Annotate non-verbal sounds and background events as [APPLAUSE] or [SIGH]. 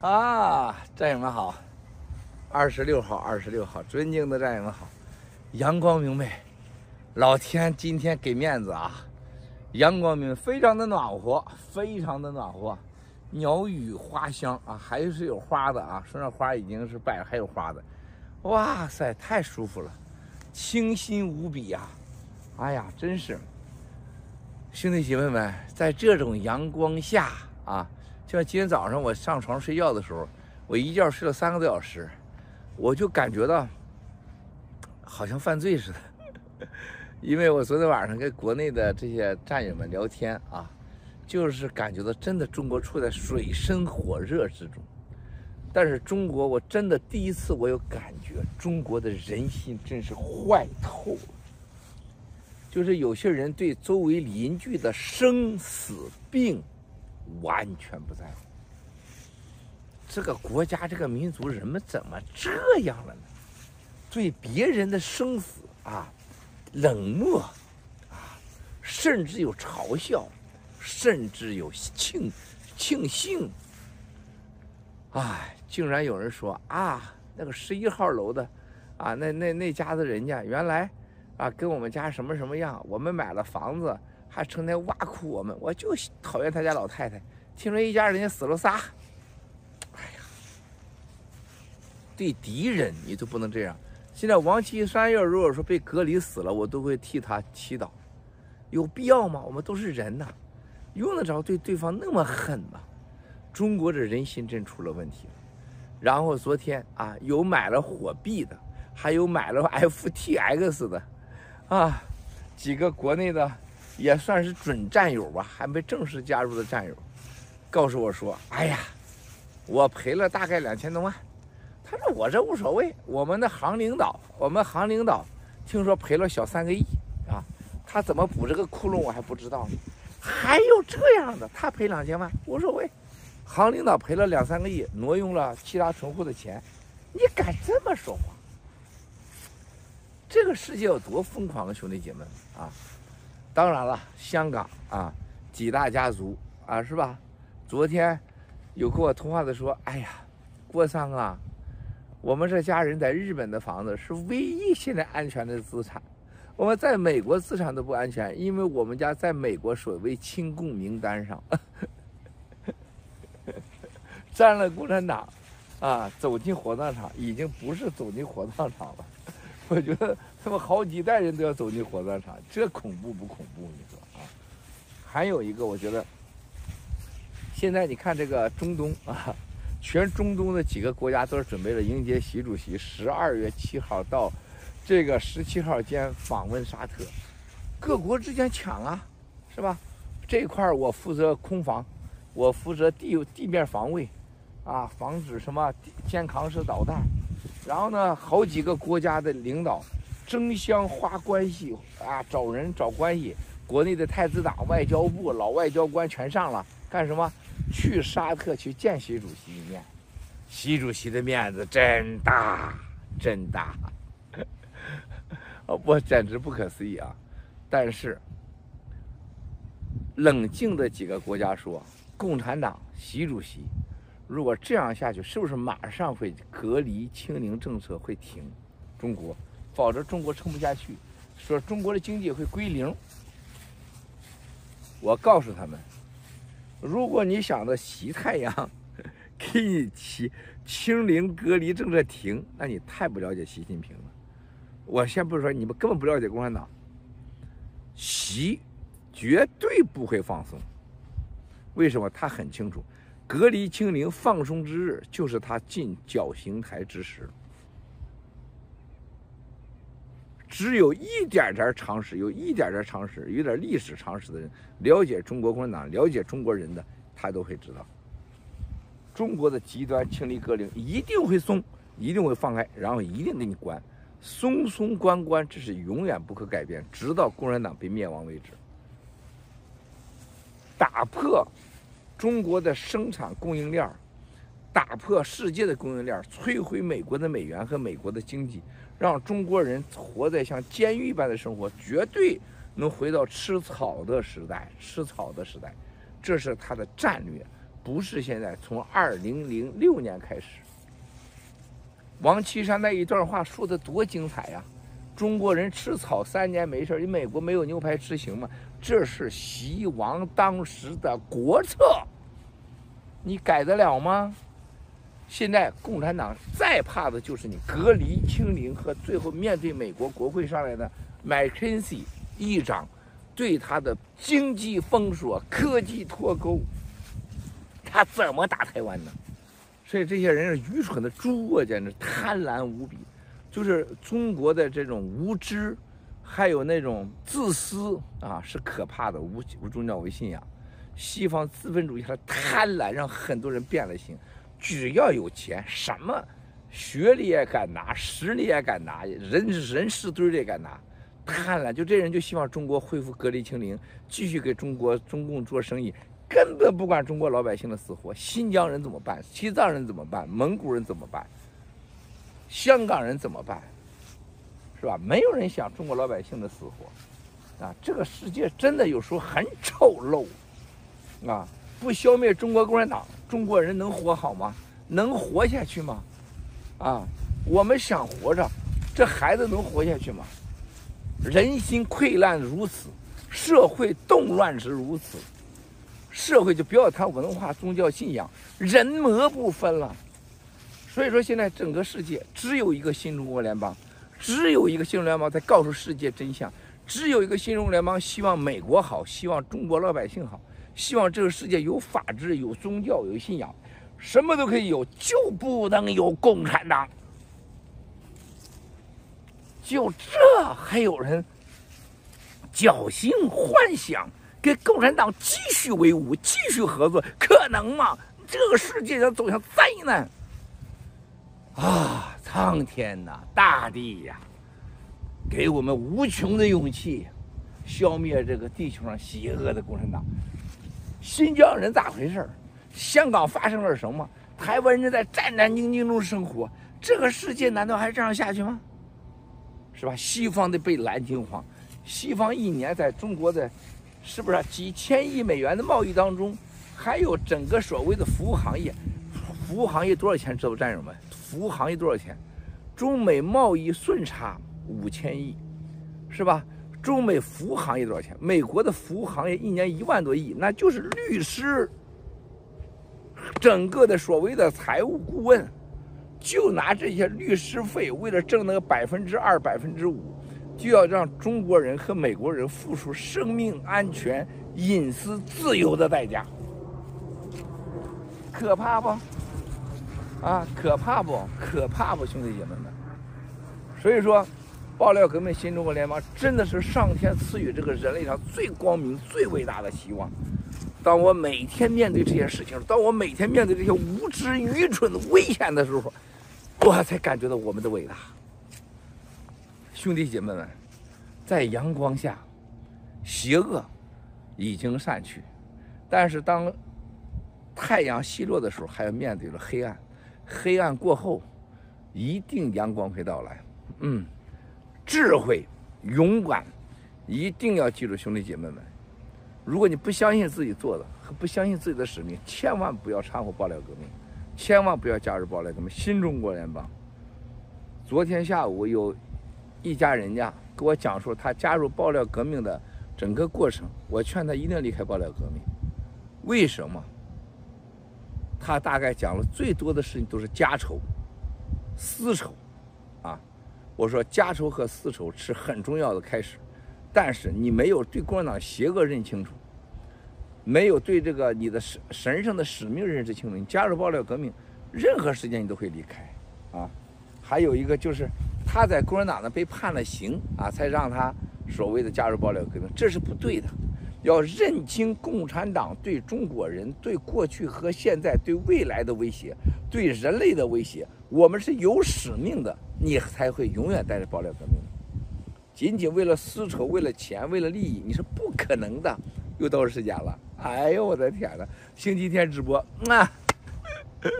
啊，战友们好！二十六号，二十六号，尊敬的战友们好！阳光明媚，老天今天给面子啊！阳光明媚，非常的暖和，非常的暖和，鸟语花香啊，还是有花的啊，说那花已经是败了，还有花的，哇塞，太舒服了，清新无比呀！哎呀，真是，兄弟姐妹们，在这种阳光下啊。就像今天早上我上床睡觉的时候，我一觉睡了三个多小时，我就感觉到好像犯罪似的，[LAUGHS] 因为我昨天晚上跟国内的这些战友们聊天啊，就是感觉到真的中国处在水深火热之中，但是中国我真的第一次我有感觉，中国的人心真是坏透了，就是有些人对周围邻居的生死病。完全不在乎，这个国家、这个民族，人们怎么这样了呢？对别人的生死啊，冷漠啊，甚至有嘲笑，甚至有庆庆幸。哎，竟然有人说啊，那个十一号楼的啊，那那那家子人家原来啊，跟我们家什么什么样，我们买了房子。还成天挖苦我们，我就讨厌他家老太太。听说一家人家死了仨，哎呀，对敌人你都不能这样。现在王岐山要如果说被隔离死了，我都会替他祈祷。有必要吗？我们都是人呐，用得着对对方那么狠吗？中国的人心真出了问题了。然后昨天啊，有买了火币的，还有买了 [LAUGHS] FTX 的，啊，几个国内的。也算是准战友吧，还没正式加入的战友，告诉我说：“哎呀，我赔了大概两千多万。”他说：“我这无所谓，我们的行领导，我们行领导听说赔了小三个亿啊，他怎么补这个窟窿我还不知道呢。还有这样的，他赔两千万无所谓，行领导赔了两三个亿，挪用了其他存户的钱，你敢这么说话？这个世界有多疯狂啊，兄弟姐妹们啊！”当然了，香港啊，几大家族啊，是吧？昨天有跟我通话的说：“哎呀，郭桑啊，我们这家人在日本的房子是唯一现在安全的资产，我们在美国资产都不安全，因为我们家在美国所谓亲共名单上，[LAUGHS] 占了共产党啊，走进火葬场已经不是走进火葬场了。” [LAUGHS] 我觉得他们好几代人都要走进火葬场，这恐怖不恐怖？你说啊？还有一个，我觉得现在你看这个中东 [LAUGHS] 啊，全中东的几个国家都是准备了迎接习主席十二月七号到这个十七号间访问沙特，各国之间抢啊，是吧？这块我负责空防，我负责地地面防卫，啊，防止什么肩扛式导弹。然后呢，好几个国家的领导争相花关系啊，找人找关系。国内的太子党、外交部老外交官全上了，干什么？去沙特去见习主席一面。习主席的面子真大，真大，[LAUGHS] 我简直不可思议啊！但是冷静的几个国家说，共产党习主席。如果这样下去，是不是马上会隔离清零政策会停？中国，否则中国撑不下去，说中国的经济会归零。我告诉他们，如果你想着习太阳给你清清零隔离政策停，那你太不了解习近平了。我先不说你们根本不了解共产党，习绝对不会放松。为什么？他很清楚。隔离清零放松之日，就是他进绞刑台之时。只有一点点常识，有一点点常识，有点历史常识的人，了解中国共产党，了解中国人的，他都会知道，中国的极端清零隔离一定会松，一定会放开，然后一定给你关，松松关关，这是永远不可改变，直到共产党被灭亡为止。打破。中国的生产供应链，打破世界的供应链，摧毁美国的美元和美国的经济，让中国人活在像监狱般的生活，绝对能回到吃草的时代。吃草的时代，这是他的战略，不是现在，从二零零六年开始。王岐山那一段话说的多精彩呀！中国人吃草三年没事，你美国没有牛排吃行吗？这是习王当时的国策，你改得了吗？现在共产党再怕的就是你隔离清零和最后面对美国国会上来的麦肯锡议长对他的经济封锁、科技脱钩，他怎么打台湾呢？所以这些人是愚蠢的猪啊，简直贪婪无比。就是中国的这种无知，还有那种自私啊，是可怕的。无无宗教、为信仰，西方资本主义的贪婪让很多人变了心。只要有钱，什么学历也敢拿，实力也敢拿，人人事堆也敢拿。贪婪，就这人就希望中国恢复隔离清零，继续给中国中共做生意。根本不管中国老百姓的死活，新疆人怎么办？西藏人怎么办？蒙古人怎么办？香港人怎么办？是吧？没有人想中国老百姓的死活，啊！这个世界真的有时候很丑陋，啊！不消灭中国共产党，中国人能活好吗？能活下去吗？啊！我们想活着，这孩子能活下去吗？人心溃烂如此，社会动乱是如此。社会就不要谈文化、宗教信仰，人魔不分了。所以说，现在整个世界只有一个新中国联邦，只有一个新中联邦在告诉世界真相，只有一个新中联邦希望美国好，希望中国老百姓好，希望这个世界有法治、有宗教、有信仰，什么都可以有，就不能有共产党。就这还有人侥幸幻想？跟共产党继续为伍，继续合作，可能吗？这个世界要走向灾难啊！苍天呐，大地呀，给我们无穷的勇气，消灭这个地球上邪恶的共产党。新疆人咋回事？香港发生了什么？台湾人在战战兢兢中生活，这个世界难道还这样下去吗？是吧？西方的被蓝金黄，西方一年在中国的。是不是几千亿美元的贸易当中，还有整个所谓的服务行业？服务行业多少钱？知道战友们？服务行业多少钱？中美贸易顺差五千亿，是吧？中美服务行业多少钱？美国的服务行业一年一万多亿，那就是律师，整个的所谓的财务顾问，就拿这些律师费，为了挣那个百分之二、百分之五。就要让中国人和美国人付出生命安全、隐私、自由的代价，可怕不？啊，可怕不？可怕不，兄弟姐妹们！所以说，爆料革命新中国联邦真的是上天赐予这个人类上最光明、最伟大的希望。当我每天面对这些事情，当我每天面对这些无知、愚蠢的危险的时候，我才感觉到我们的伟大。兄弟姐妹们，在阳光下，邪恶已经散去，但是当太阳西落的时候，还要面对着黑暗。黑暗过后，一定阳光会到来。嗯，智慧、勇敢，一定要记住，兄弟姐妹们。如果你不相信自己做的和不相信自己的使命，千万不要掺和爆料革命，千万不要加入爆料革命。新中国联邦。昨天下午有。一家人家给我讲述他加入爆料革命的整个过程，我劝他一定离开爆料革命。为什么？他大概讲了最多的事情都是家仇、私仇，啊，我说家仇和私仇是很重要的开始，但是你没有对共产党邪恶认清楚，没有对这个你的神神圣的使命认识清楚，你加入爆料革命，任何时间你都会离开，啊，还有一个就是。他在共产党呢被判了刑啊，才让他所谓的加入爆料革命，这是不对的。要认清共产党对中国人、对过去和现在、对未来的威胁，对人类的威胁。我们是有使命的，你才会永远带着爆料革命。仅仅为了丝绸、为了钱、为了利益，你是不可能的。又到时间了，哎呦我的天呐！星期天直播啊。